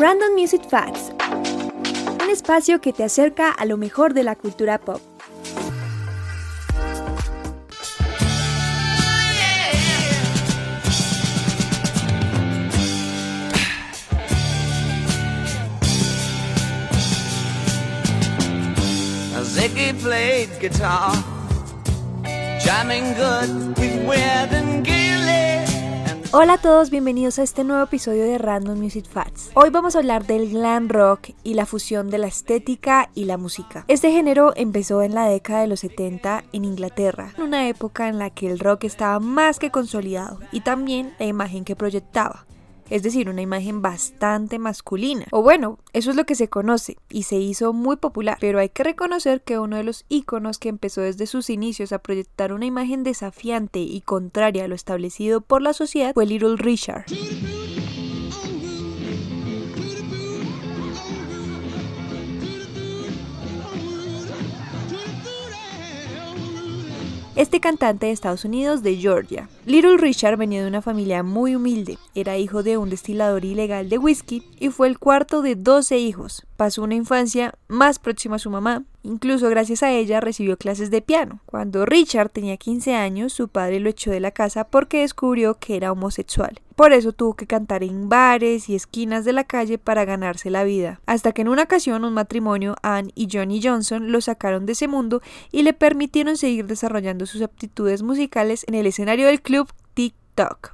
Random Music Facts. Un espacio que te acerca a lo mejor de la cultura pop. Ziggy played guitar, jamming good with Weird and Hola a todos, bienvenidos a este nuevo episodio de Random Music Facts. Hoy vamos a hablar del glam rock y la fusión de la estética y la música. Este género empezó en la década de los 70 en Inglaterra, en una época en la que el rock estaba más que consolidado y también la imagen que proyectaba es decir, una imagen bastante masculina. O bueno, eso es lo que se conoce y se hizo muy popular, pero hay que reconocer que uno de los íconos que empezó desde sus inicios a proyectar una imagen desafiante y contraria a lo establecido por la sociedad fue Little Richard. Este cantante de Estados Unidos de Georgia. Little Richard venía de una familia muy humilde, era hijo de un destilador ilegal de whisky y fue el cuarto de 12 hijos. Pasó una infancia más próxima a su mamá, incluso gracias a ella recibió clases de piano. Cuando Richard tenía 15 años, su padre lo echó de la casa porque descubrió que era homosexual. Por eso tuvo que cantar en bares y esquinas de la calle para ganarse la vida. Hasta que en una ocasión un matrimonio, Anne y Johnny Johnson, lo sacaron de ese mundo y le permitieron seguir desarrollando sus aptitudes musicales en el escenario del club TikTok.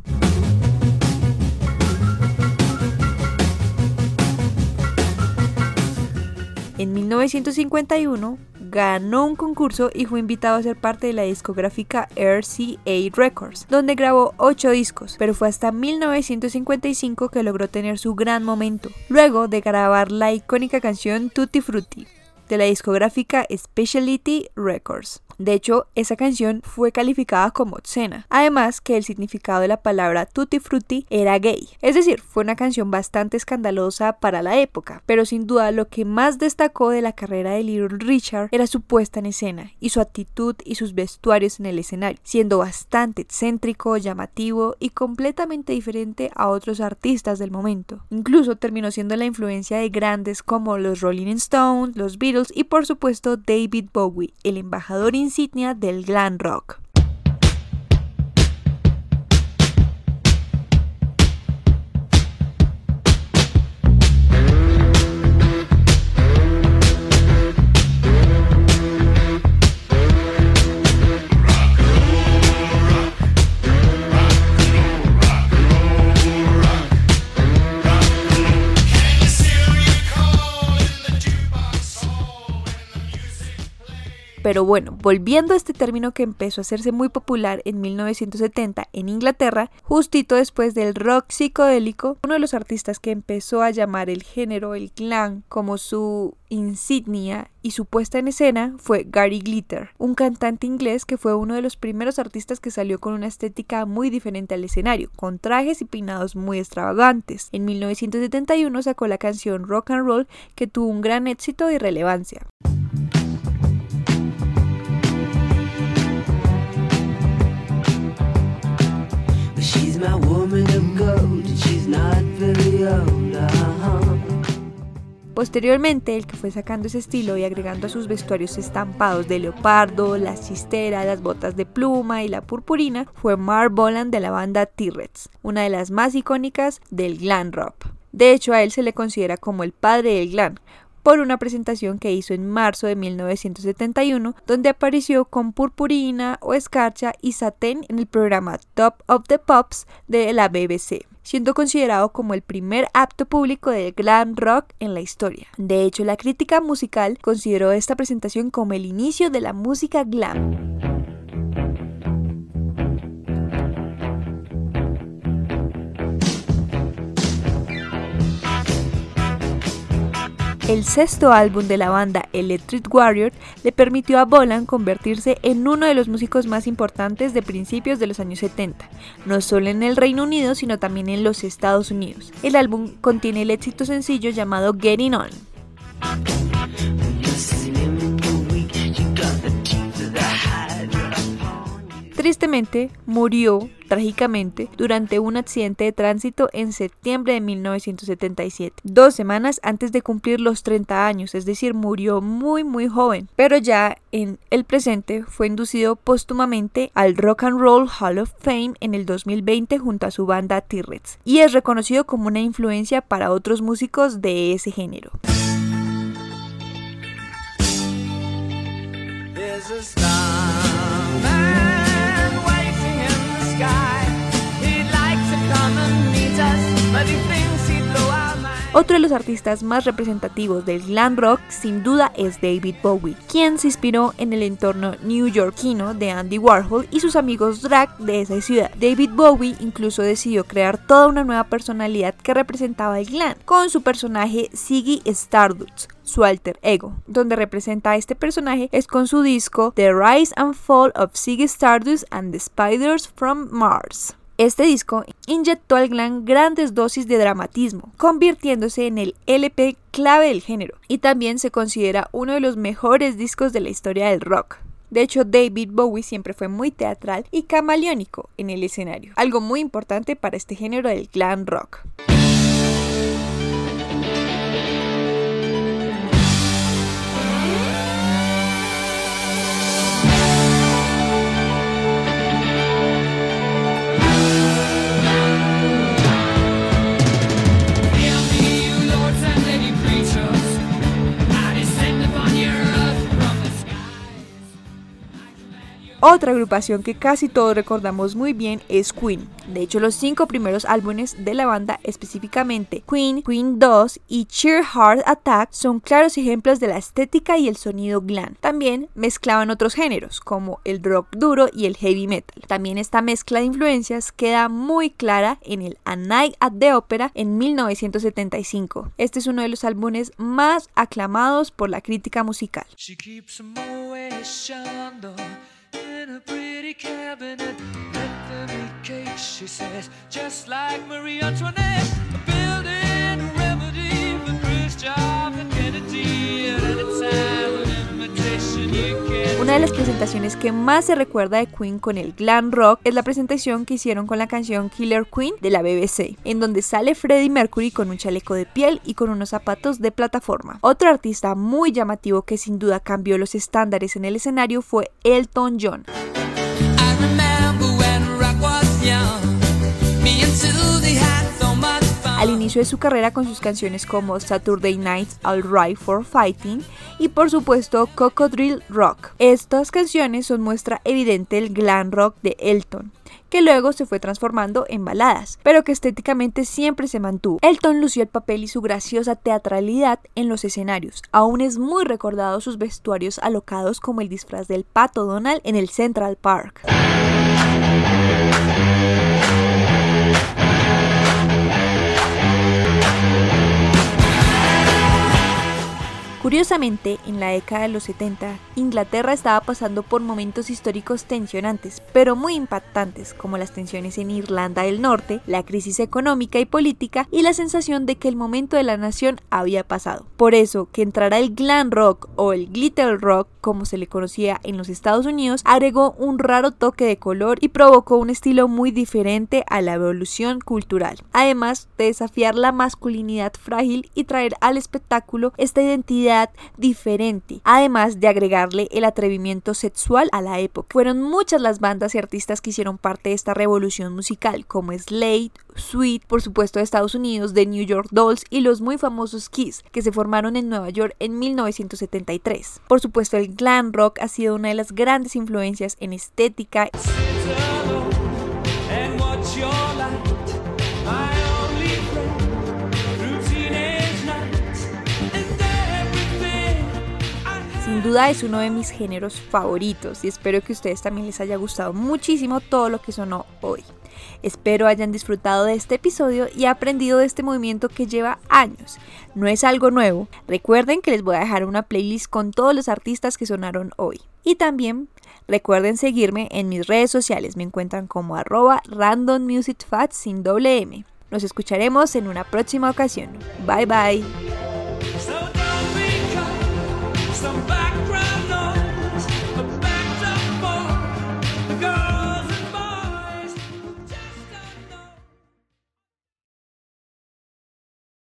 En 1951 ganó un concurso y fue invitado a ser parte de la discográfica RCA Records, donde grabó 8 discos, pero fue hasta 1955 que logró tener su gran momento, luego de grabar la icónica canción Tutti Frutti de la discográfica Speciality Records. De hecho, esa canción fue calificada como obscena. Además que el significado de la palabra tutti frutti era gay. Es decir, fue una canción bastante escandalosa para la época. Pero sin duda lo que más destacó de la carrera de Little Richard era su puesta en escena y su actitud y sus vestuarios en el escenario, siendo bastante excéntrico, llamativo y completamente diferente a otros artistas del momento. Incluso terminó siendo la influencia de grandes como los Rolling Stones, los Beatles y por supuesto David Bowie, el embajador insignia del glam rock. Pero bueno, volviendo a este término que empezó a hacerse muy popular en 1970 en Inglaterra, justito después del rock psicodélico, uno de los artistas que empezó a llamar el género, el clan, como su insignia y su puesta en escena fue Gary Glitter, un cantante inglés que fue uno de los primeros artistas que salió con una estética muy diferente al escenario, con trajes y peinados muy extravagantes. En 1971 sacó la canción Rock and Roll que tuvo un gran éxito y relevancia. Posteriormente, el que fue sacando ese estilo y agregando a sus vestuarios estampados de leopardo, la chistera, las botas de pluma y la purpurina fue Mark Boland de la banda T-Rex, una de las más icónicas del glam rock. De hecho, a él se le considera como el padre del glam, por una presentación que hizo en marzo de 1971, donde apareció con purpurina o escarcha y satén en el programa Top of the Pops de la BBC siendo considerado como el primer apto público del glam rock en la historia. De hecho, la crítica musical consideró esta presentación como el inicio de la música glam. El sexto álbum de la banda Electric Warrior le permitió a Bolan convertirse en uno de los músicos más importantes de principios de los años 70, no solo en el Reino Unido, sino también en los Estados Unidos. El álbum contiene el éxito sencillo llamado Getting On. Tristemente, murió trágicamente durante un accidente de tránsito en septiembre de 1977, dos semanas antes de cumplir los 30 años, es decir, murió muy muy joven, pero ya en el presente fue inducido póstumamente al Rock and Roll Hall of Fame en el 2020 junto a su banda T-Rex y es reconocido como una influencia para otros músicos de ese género. Otro de los artistas más representativos del glam rock sin duda es David Bowie, quien se inspiró en el entorno newyorkino de Andy Warhol y sus amigos drag de esa ciudad. David Bowie incluso decidió crear toda una nueva personalidad que representaba el glam, con su personaje Ziggy Stardust, su alter ego. Donde representa a este personaje es con su disco The Rise and Fall of Ziggy Stardust and the Spiders from Mars. Este disco inyectó al glam grandes dosis de dramatismo, convirtiéndose en el LP clave del género, y también se considera uno de los mejores discos de la historia del rock. De hecho, David Bowie siempre fue muy teatral y camaleónico en el escenario, algo muy importante para este género del glam rock. Otra agrupación que casi todos recordamos muy bien es Queen. De hecho, los cinco primeros álbumes de la banda, específicamente Queen, Queen 2 y Cheer Heart Attack, son claros ejemplos de la estética y el sonido glam. También mezclaban otros géneros, como el rock duro y el heavy metal. También esta mezcla de influencias queda muy clara en el A Night at the Opera en 1975. Este es uno de los álbumes más aclamados por la crítica musical. in a Una de las presentaciones que más se recuerda de Queen con el glam rock es la presentación que hicieron con la canción Killer Queen de la BBC, en donde sale Freddie Mercury con un chaleco de piel y con unos zapatos de plataforma. Otro artista muy llamativo que sin duda cambió los estándares en el escenario fue Elton John. Al inicio de su carrera con sus canciones como Saturday Night's Right for Fighting y por supuesto Cocodrill Rock. Estas canciones son muestra evidente del glam rock de Elton que luego se fue transformando en baladas, pero que estéticamente siempre se mantuvo. Elton lució el papel y su graciosa teatralidad en los escenarios. Aún es muy recordado sus vestuarios alocados como el disfraz del pato Donald en el Central Park. Curiosamente, en la década de los 70, Inglaterra estaba pasando por momentos históricos tensionantes, pero muy impactantes, como las tensiones en Irlanda del Norte, la crisis económica y política y la sensación de que el momento de la nación había pasado. Por eso, que entrara el glam rock o el glitter rock, como se le conocía en los Estados Unidos, agregó un raro toque de color y provocó un estilo muy diferente a la evolución cultural, además de desafiar la masculinidad frágil y traer al espectáculo esta identidad diferente, además de agregarle el atrevimiento sexual a la época. Fueron muchas las bandas y artistas que hicieron parte de esta revolución musical, como Slade, Sweet, por supuesto de Estados Unidos, de New York Dolls y los muy famosos Kiss, que se formaron en Nueva York en 1973. Por supuesto, el glam rock ha sido una de las grandes influencias en estética. Duda es uno de mis géneros favoritos y espero que a ustedes también les haya gustado muchísimo todo lo que sonó hoy. Espero hayan disfrutado de este episodio y aprendido de este movimiento que lleva años. No es algo nuevo. Recuerden que les voy a dejar una playlist con todos los artistas que sonaron hoy. Y también recuerden seguirme en mis redes sociales. Me encuentran como arroba randommusicfats sin doble M. Nos escucharemos en una próxima ocasión. Bye bye.